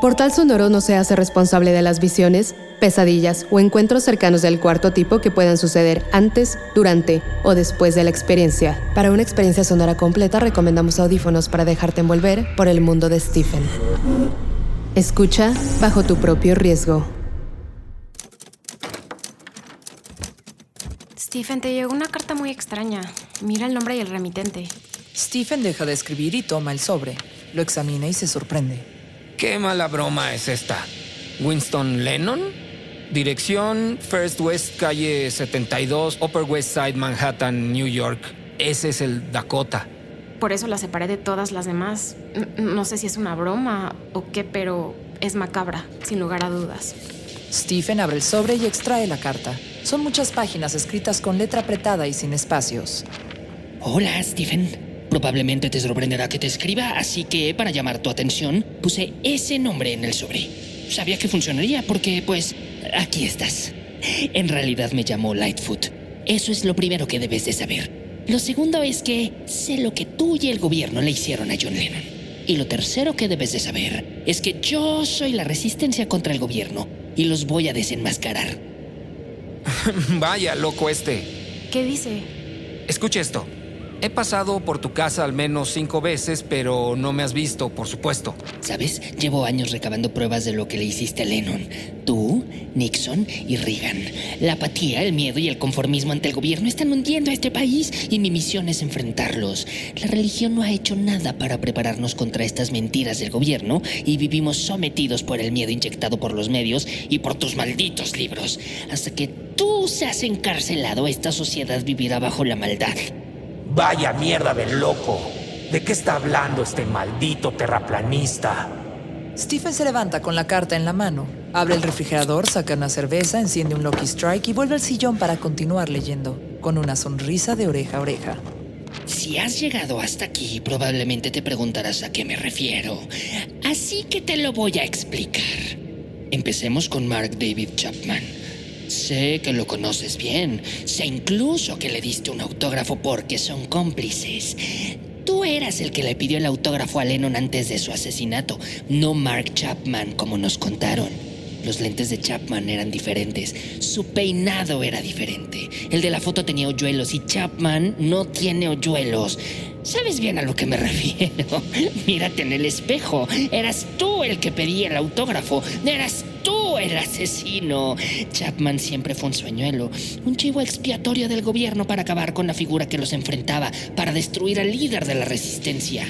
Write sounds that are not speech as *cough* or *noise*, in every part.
Portal Sonoro no se hace responsable de las visiones, pesadillas o encuentros cercanos del cuarto tipo que puedan suceder antes, durante o después de la experiencia. Para una experiencia sonora completa recomendamos audífonos para dejarte envolver por el mundo de Stephen. Escucha bajo tu propio riesgo. Stephen, te llegó una carta muy extraña. Mira el nombre y el remitente. Stephen deja de escribir y toma el sobre. Lo examina y se sorprende. ¿Qué mala broma es esta? ¿Winston Lennon? Dirección First West, calle 72, Upper West Side, Manhattan, New York. Ese es el Dakota. Por eso la separé de todas las demás. No sé si es una broma o qué, pero es macabra, sin lugar a dudas. Stephen abre el sobre y extrae la carta. Son muchas páginas escritas con letra apretada y sin espacios. Hola, Stephen. Probablemente te sorprenderá que te escriba, así que para llamar tu atención puse ese nombre en el sobre. Sabía que funcionaría porque, pues, aquí estás. En realidad me llamo Lightfoot. Eso es lo primero que debes de saber. Lo segundo es que sé lo que tú y el gobierno le hicieron a John Lennon. Y lo tercero que debes de saber es que yo soy la resistencia contra el gobierno y los voy a desenmascarar. *laughs* Vaya, loco este. ¿Qué dice? Escucha esto. He pasado por tu casa al menos cinco veces, pero no me has visto, por supuesto. ¿Sabes? Llevo años recabando pruebas de lo que le hiciste a Lennon. Tú, Nixon y Reagan. La apatía, el miedo y el conformismo ante el gobierno están hundiendo a este país y mi misión es enfrentarlos. La religión no ha hecho nada para prepararnos contra estas mentiras del gobierno y vivimos sometidos por el miedo inyectado por los medios y por tus malditos libros. Hasta que tú seas encarcelado, esta sociedad vivirá bajo la maldad. Vaya mierda de loco. ¿De qué está hablando este maldito terraplanista? Stephen se levanta con la carta en la mano, abre el refrigerador, saca una cerveza, enciende un Lucky Strike y vuelve al sillón para continuar leyendo, con una sonrisa de oreja a oreja. Si has llegado hasta aquí, probablemente te preguntarás a qué me refiero. Así que te lo voy a explicar. Empecemos con Mark David Chapman. Sé que lo conoces bien. Sé incluso que le diste un autógrafo porque son cómplices. Tú eras el que le pidió el autógrafo a Lennon antes de su asesinato, no Mark Chapman, como nos contaron. Los lentes de Chapman eran diferentes. Su peinado era diferente. El de la foto tenía hoyuelos y Chapman no tiene hoyuelos. ¿Sabes bien a lo que me *laughs* refiero? Mírate en el espejo. Eras tú el que pedía el autógrafo. Eras tú el asesino. Chapman siempre fue un sueñuelo, un chivo expiatorio del gobierno para acabar con la figura que los enfrentaba, para destruir al líder de la resistencia.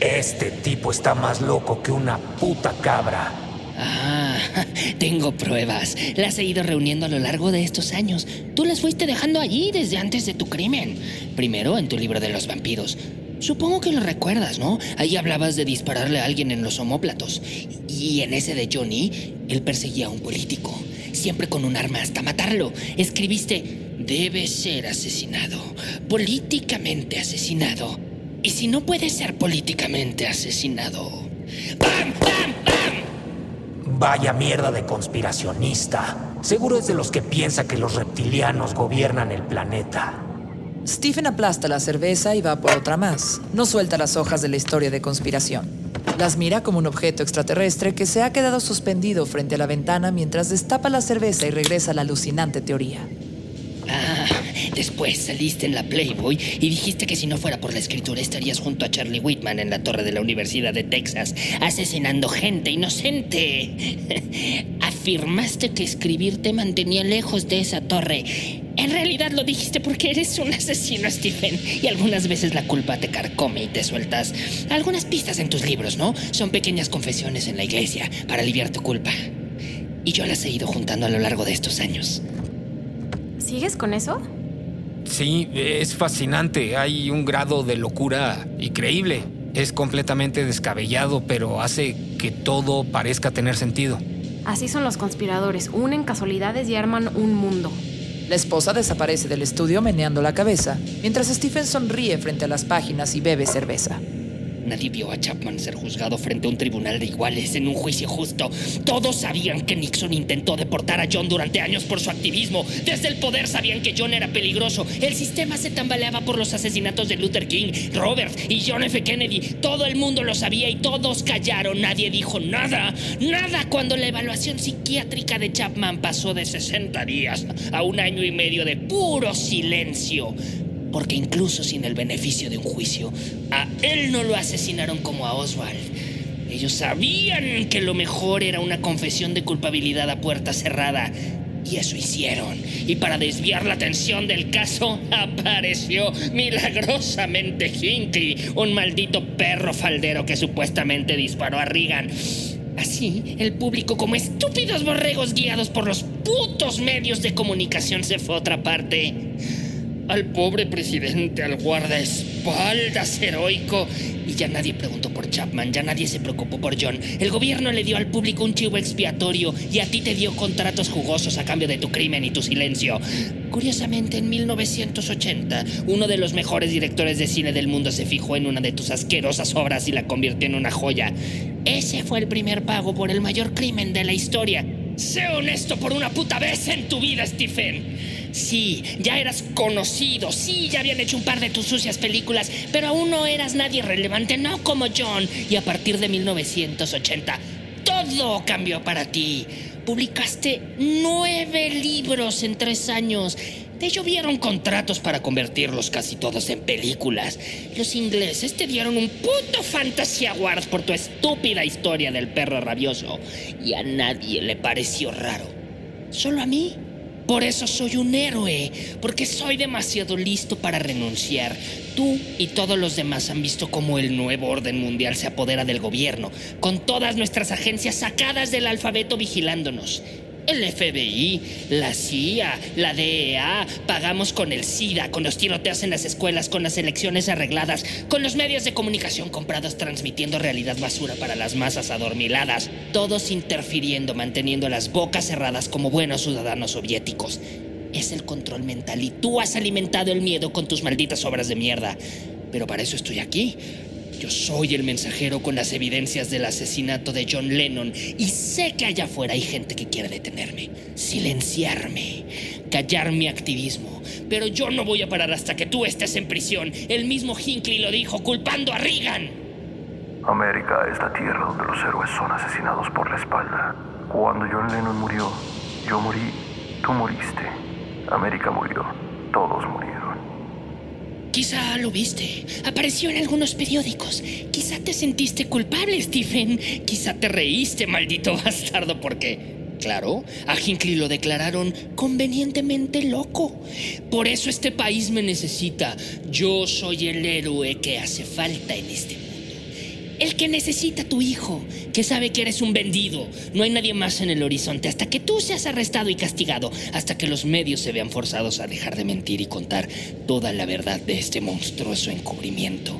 Este tipo está más loco que una puta cabra. Ah, *laughs* tengo pruebas. Las he ido reuniendo a lo largo de estos años. Tú las fuiste dejando allí desde antes de tu crimen. Primero en tu libro de los vampiros. Supongo que lo recuerdas, ¿no? Ahí hablabas de dispararle a alguien en los omóplatos. Y en ese de Johnny, él perseguía a un político. Siempre con un arma hasta matarlo. Escribiste, debe ser asesinado. Políticamente asesinado. Y si no puede ser políticamente asesinado... ¡Pam, pam, pam! Vaya mierda de conspiracionista. Seguro es de los que piensa que los reptilianos gobiernan el planeta. Stephen aplasta la cerveza y va por otra más. No suelta las hojas de la historia de conspiración. Las mira como un objeto extraterrestre que se ha quedado suspendido frente a la ventana mientras destapa la cerveza y regresa a la alucinante teoría. Ah, después saliste en la Playboy y dijiste que si no fuera por la escritura estarías junto a Charlie Whitman en la torre de la Universidad de Texas, asesinando gente inocente. *laughs* Afirmaste que escribir te mantenía lejos de esa torre. En realidad lo dijiste porque eres un asesino, Stephen, y algunas veces la culpa te carcome y te sueltas algunas pistas en tus libros, ¿no? Son pequeñas confesiones en la iglesia para aliviar tu culpa. Y yo las he ido juntando a lo largo de estos años. ¿Sigues con eso? Sí, es fascinante. Hay un grado de locura increíble. Es completamente descabellado, pero hace que todo parezca tener sentido. Así son los conspiradores. Unen casualidades y arman un mundo. La esposa desaparece del estudio meneando la cabeza, mientras Stephen sonríe frente a las páginas y bebe cerveza. Nadie vio a Chapman ser juzgado frente a un tribunal de iguales en un juicio justo. Todos sabían que Nixon intentó deportar a John durante años por su activismo. Desde el poder sabían que John era peligroso. El sistema se tambaleaba por los asesinatos de Luther King, Robert y John F. Kennedy. Todo el mundo lo sabía y todos callaron. Nadie dijo nada. Nada cuando la evaluación psiquiátrica de Chapman pasó de 60 días a un año y medio de puro silencio porque incluso sin el beneficio de un juicio, a él no lo asesinaron como a Oswald. Ellos sabían que lo mejor era una confesión de culpabilidad a puerta cerrada. Y eso hicieron. Y para desviar la atención del caso, *laughs* apareció milagrosamente Hinckley, un maldito perro faldero que supuestamente disparó a Reagan. Así, el público, como estúpidos borregos guiados por los putos medios de comunicación, se fue a otra parte al pobre presidente, al guardaespaldas heroico. Y ya nadie preguntó por Chapman, ya nadie se preocupó por John. El gobierno le dio al público un chivo expiatorio y a ti te dio contratos jugosos a cambio de tu crimen y tu silencio. Curiosamente, en 1980, uno de los mejores directores de cine del mundo se fijó en una de tus asquerosas obras y la convirtió en una joya. Ese fue el primer pago por el mayor crimen de la historia. Sé honesto por una puta vez en tu vida, Stephen. Sí, ya eras conocido, sí, ya habían hecho un par de tus sucias películas, pero aún no eras nadie relevante, no como John. Y a partir de 1980, todo cambió para ti. Publicaste nueve libros en tres años. Te llovieron contratos para convertirlos casi todos en películas. Los ingleses te dieron un puto Fantasy Awards por tu estúpida historia del perro rabioso. Y a nadie le pareció raro. Solo a mí. Por eso soy un héroe, porque soy demasiado listo para renunciar. Tú y todos los demás han visto cómo el nuevo orden mundial se apodera del gobierno, con todas nuestras agencias sacadas del alfabeto vigilándonos. El FBI, la CIA, la DEA, pagamos con el SIDA, con los tiroteos en las escuelas, con las elecciones arregladas, con los medios de comunicación comprados transmitiendo realidad basura para las masas adormiladas, todos interfiriendo, manteniendo las bocas cerradas como buenos ciudadanos soviéticos. Es el control mental y tú has alimentado el miedo con tus malditas obras de mierda. Pero para eso estoy aquí, yo soy el mensajero con las evidencias del asesinato de John Lennon y sé que allá afuera hay gente que quiere detenerme, silenciarme, callar mi activismo. Pero yo no voy a parar hasta que tú estés en prisión. El mismo Hinckley lo dijo, culpando a Reagan. América es la tierra donde los héroes son asesinados por la espalda. Cuando John Lennon murió, yo morí, tú moriste. América murió, todos murieron. Quizá lo viste. Apareció en algunos periódicos. Quizá te sentiste culpable, Stephen. Quizá te reíste, maldito *laughs* bastardo, porque, claro, a Hinckley lo declararon convenientemente loco. Por eso este país me necesita. Yo soy el héroe que hace falta en este mundo. El que necesita a tu hijo, que sabe que eres un vendido. No hay nadie más en el horizonte hasta que tú seas arrestado y castigado, hasta que los medios se vean forzados a dejar de mentir y contar toda la verdad de este monstruoso encubrimiento.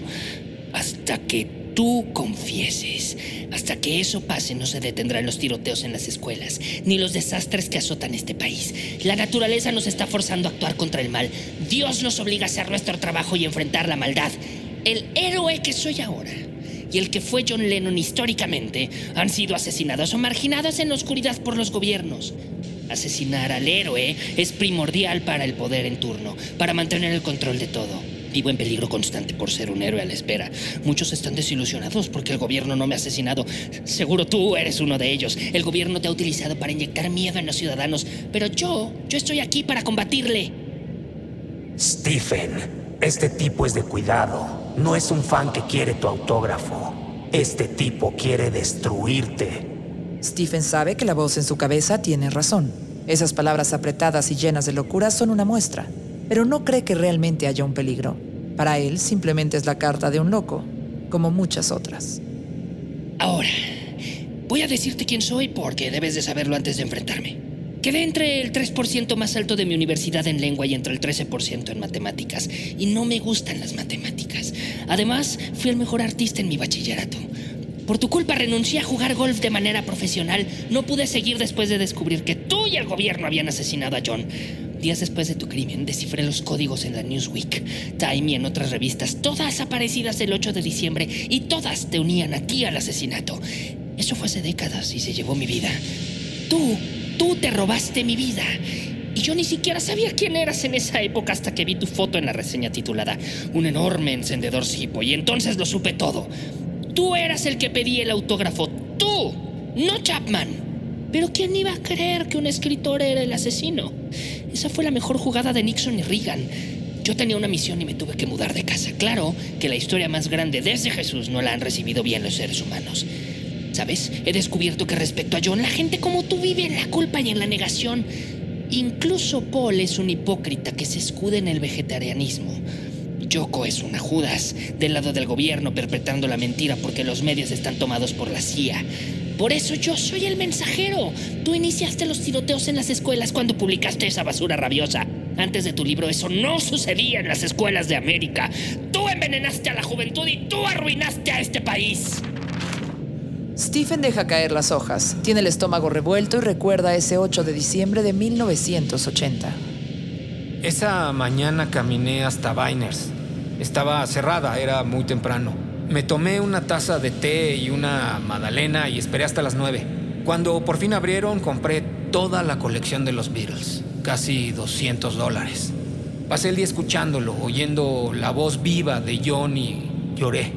Hasta que tú confieses. Hasta que eso pase no se detendrán los tiroteos en las escuelas, ni los desastres que azotan este país. La naturaleza nos está forzando a actuar contra el mal. Dios nos obliga a hacer nuestro trabajo y enfrentar la maldad. El héroe que soy ahora y el que fue John Lennon históricamente han sido asesinados o marginados en la oscuridad por los gobiernos. Asesinar al héroe es primordial para el poder en turno, para mantener el control de todo. Vivo en peligro constante por ser un héroe a la espera. Muchos están desilusionados porque el gobierno no me ha asesinado. Seguro tú eres uno de ellos. El gobierno te ha utilizado para inyectar miedo en los ciudadanos. Pero yo, yo estoy aquí para combatirle. Stephen, este tipo es de cuidado. No es un fan que quiere tu autógrafo. Este tipo quiere destruirte. Stephen sabe que la voz en su cabeza tiene razón. Esas palabras apretadas y llenas de locura son una muestra, pero no cree que realmente haya un peligro. Para él simplemente es la carta de un loco, como muchas otras. Ahora, voy a decirte quién soy porque debes de saberlo antes de enfrentarme. Quedé entre el 3% más alto de mi universidad en lengua y entre el 13% en matemáticas. Y no me gustan las matemáticas. Además, fui el mejor artista en mi bachillerato. Por tu culpa renuncié a jugar golf de manera profesional. No pude seguir después de descubrir que tú y el gobierno habían asesinado a John. Días después de tu crimen, descifré los códigos en la Newsweek, Time y en otras revistas, todas aparecidas el 8 de diciembre, y todas te unían a ti al asesinato. Eso fue hace décadas y se llevó mi vida. Tú, tú te robaste mi vida. Y yo ni siquiera sabía quién eras en esa época hasta que vi tu foto en la reseña titulada Un enorme encendedor Zippo, y entonces lo supe todo. Tú eras el que pedí el autógrafo. Tú, no Chapman. Pero ¿quién iba a creer que un escritor era el asesino? Esa fue la mejor jugada de Nixon y Reagan. Yo tenía una misión y me tuve que mudar de casa. Claro que la historia más grande desde Jesús no la han recibido bien los seres humanos. ¿Sabes? He descubierto que respecto a John, la gente como tú vive en la culpa y en la negación. Incluso Paul es un hipócrita que se escude en el vegetarianismo. Yoko es una Judas, del lado del gobierno perpetrando la mentira porque los medios están tomados por la CIA. Por eso yo soy el mensajero. Tú iniciaste los tiroteos en las escuelas cuando publicaste esa basura rabiosa. Antes de tu libro eso no sucedía en las escuelas de América. Tú envenenaste a la juventud y tú arruinaste a este país. Stephen deja caer las hojas, tiene el estómago revuelto y recuerda ese 8 de diciembre de 1980. Esa mañana caminé hasta Biners. Estaba cerrada, era muy temprano. Me tomé una taza de té y una magdalena y esperé hasta las nueve. Cuando por fin abrieron, compré toda la colección de los Beatles, casi 200 dólares. Pasé el día escuchándolo, oyendo la voz viva de John y lloré.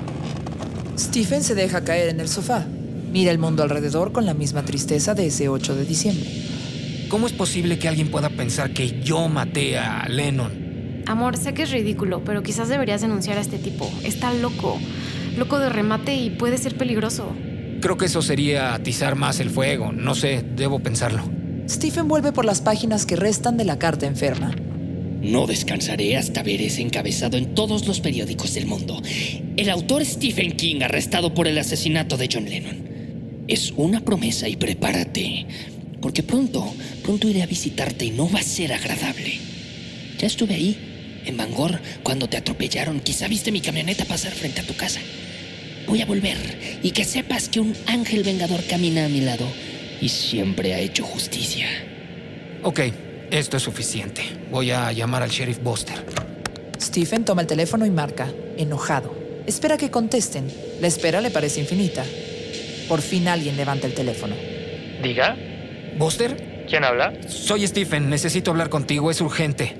Stephen se deja caer en el sofá. Mira el mundo alrededor con la misma tristeza de ese 8 de diciembre. ¿Cómo es posible que alguien pueda pensar que yo maté a Lennon? Amor, sé que es ridículo, pero quizás deberías denunciar a este tipo. Está loco loco de remate y puede ser peligroso. Creo que eso sería atizar más el fuego. No sé, debo pensarlo. Stephen vuelve por las páginas que restan de la carta enferma. No descansaré hasta ver ese encabezado en todos los periódicos del mundo. El autor Stephen King arrestado por el asesinato de John Lennon. Es una promesa y prepárate, porque pronto, pronto iré a visitarte y no va a ser agradable. Ya estuve ahí, en Bangor, cuando te atropellaron. Quizá viste mi camioneta pasar frente a tu casa. Voy a volver y que sepas que un ángel vengador camina a mi lado y siempre ha hecho justicia. Ok, esto es suficiente. Voy a llamar al sheriff Buster. Stephen toma el teléfono y marca, enojado. Espera que contesten. La espera le parece infinita. Por fin alguien levanta el teléfono. Diga. ¿Buster? ¿Quién habla? Soy Stephen. Necesito hablar contigo. Es urgente.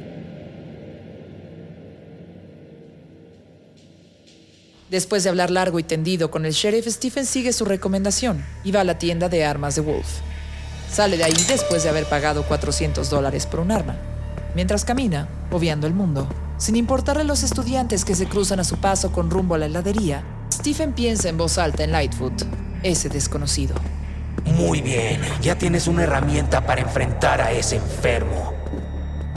Después de hablar largo y tendido con el sheriff, Stephen sigue su recomendación y va a la tienda de armas de Wolf. Sale de ahí después de haber pagado 400 dólares por un arma. Mientras camina, obviando el mundo, sin importarle a los estudiantes que se cruzan a su paso con rumbo a la heladería, Stephen piensa en voz alta en Lightfoot, ese desconocido. Muy bien, ya tienes una herramienta para enfrentar a ese enfermo.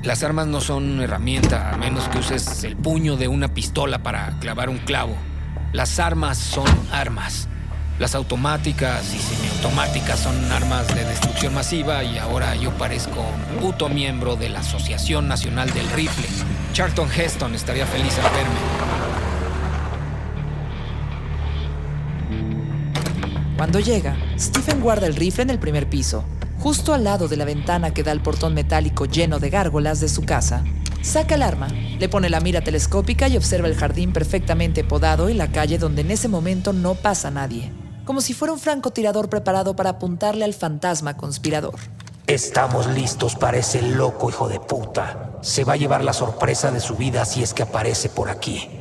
Las armas no son una herramienta, a menos que uses el puño de una pistola para clavar un clavo. Las armas son armas. Las automáticas y semiautomáticas son armas de destrucción masiva y ahora yo parezco un puto miembro de la Asociación Nacional del Rifle. Charlton Heston estaría feliz al verme. Cuando llega, Stephen guarda el rifle en el primer piso, justo al lado de la ventana que da al portón metálico lleno de gárgolas de su casa. Saca el arma, le pone la mira telescópica y observa el jardín perfectamente podado y la calle donde en ese momento no pasa nadie, como si fuera un francotirador preparado para apuntarle al fantasma conspirador. Estamos listos para ese loco hijo de puta. Se va a llevar la sorpresa de su vida si es que aparece por aquí.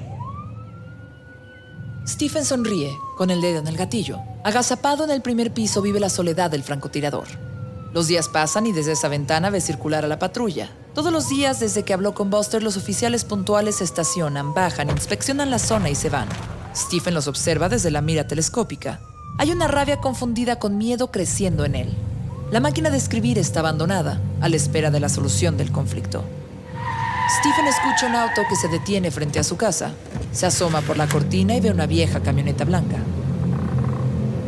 Stephen sonríe, con el dedo en el gatillo. Agazapado en el primer piso vive la soledad del francotirador. Los días pasan y desde esa ventana ve circular a la patrulla. Todos los días desde que habló con Buster, los oficiales puntuales se estacionan, bajan, inspeccionan la zona y se van. Stephen los observa desde la mira telescópica. Hay una rabia confundida con miedo creciendo en él. La máquina de escribir está abandonada, a la espera de la solución del conflicto. Stephen escucha un auto que se detiene frente a su casa. Se asoma por la cortina y ve una vieja camioneta blanca.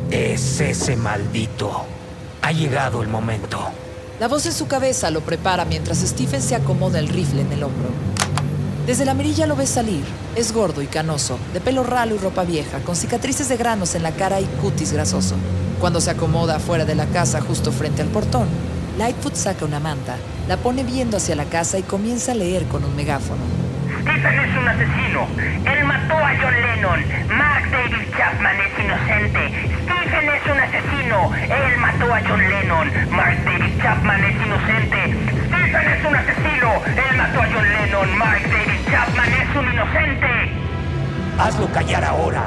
Es ese maldito. Ha llegado el momento. La voz en su cabeza lo prepara mientras Stephen se acomoda el rifle en el hombro. Desde la mirilla lo ves salir. Es gordo y canoso, de pelo ralo y ropa vieja, con cicatrices de granos en la cara y cutis grasoso. Cuando se acomoda afuera de la casa justo frente al portón, Lightfoot saca una manta, la pone viendo hacia la casa y comienza a leer con un megáfono. Stephen es un asesino. Él mató a John Lennon. Mark David Chapman es inocente. Stephen es un asesino. Él mató a John Lennon. Mark David Chapman es inocente. Stephen es un asesino. Él mató a John Lennon. Mark David Chapman es un inocente. Hazlo callar ahora.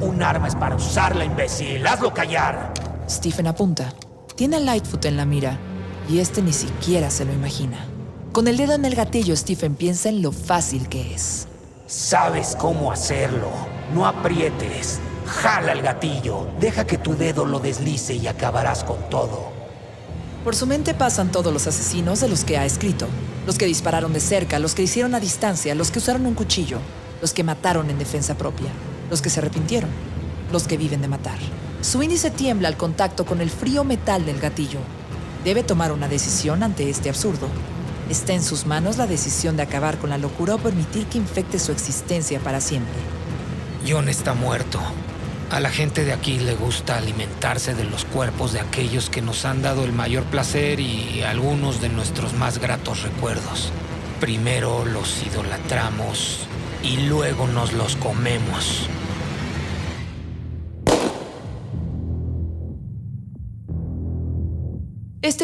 Un arma es para usarla, imbécil. Hazlo callar. Stephen apunta. Tiene a Lightfoot en la mira y este ni siquiera se lo imagina. Con el dedo en el gatillo, Stephen piensa en lo fácil que es. Sabes cómo hacerlo. No aprietes. Jala el gatillo. Deja que tu dedo lo deslice y acabarás con todo. Por su mente pasan todos los asesinos de los que ha escrito. Los que dispararon de cerca, los que hicieron a distancia, los que usaron un cuchillo, los que mataron en defensa propia, los que se arrepintieron, los que viven de matar. Su índice tiembla al contacto con el frío metal del gatillo. Debe tomar una decisión ante este absurdo. Está en sus manos la decisión de acabar con la locura o permitir que infecte su existencia para siempre. John está muerto. A la gente de aquí le gusta alimentarse de los cuerpos de aquellos que nos han dado el mayor placer y algunos de nuestros más gratos recuerdos. Primero los idolatramos y luego nos los comemos.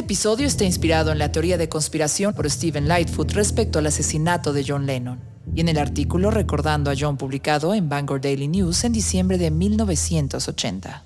Episodio está inspirado en la teoría de conspiración por Stephen Lightfoot respecto al asesinato de John Lennon y en el artículo Recordando a John publicado en Bangor Daily News en diciembre de 1980.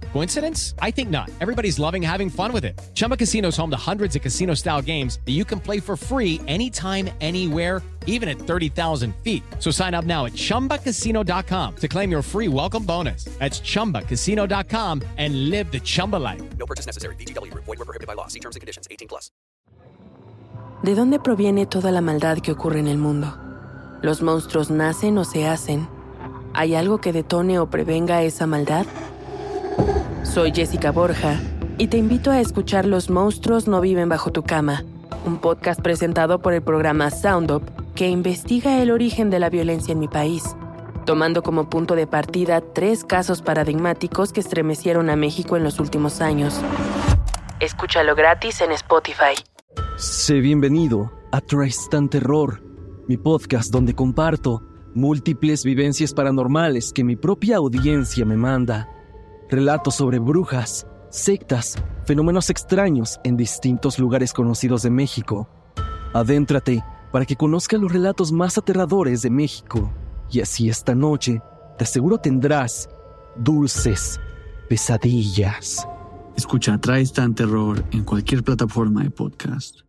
Coincidence? I think not. Everybody's loving having fun with it. Chumba Casino is home to hundreds of casino style games that you can play for free anytime, anywhere, even at 30,000 feet. So sign up now at chumbacasino.com to claim your free welcome bonus. That's chumbacasino.com and live the Chumba life. No purchase necessary. VGW Group. Void were prohibited by law. See terms and conditions. 18 plus. ¿De dónde proviene toda la maldad que ocurre en el mundo? ¿Los monstruos nacen o se hacen? ¿Hay algo que detone o prevenga esa maldad? Soy Jessica Borja y te invito a escuchar Los monstruos no viven bajo tu cama, un podcast presentado por el programa Sound Up que investiga el origen de la violencia en mi país, tomando como punto de partida tres casos paradigmáticos que estremecieron a México en los últimos años. Escúchalo gratis en Spotify. Sé bienvenido a Tristan Terror, mi podcast donde comparto múltiples vivencias paranormales que mi propia audiencia me manda. Relatos sobre brujas, sectas, fenómenos extraños en distintos lugares conocidos de México. Adéntrate para que conozcas los relatos más aterradores de México. Y así esta noche, te aseguro tendrás dulces pesadillas. Escucha Tristan Terror en cualquier plataforma de podcast.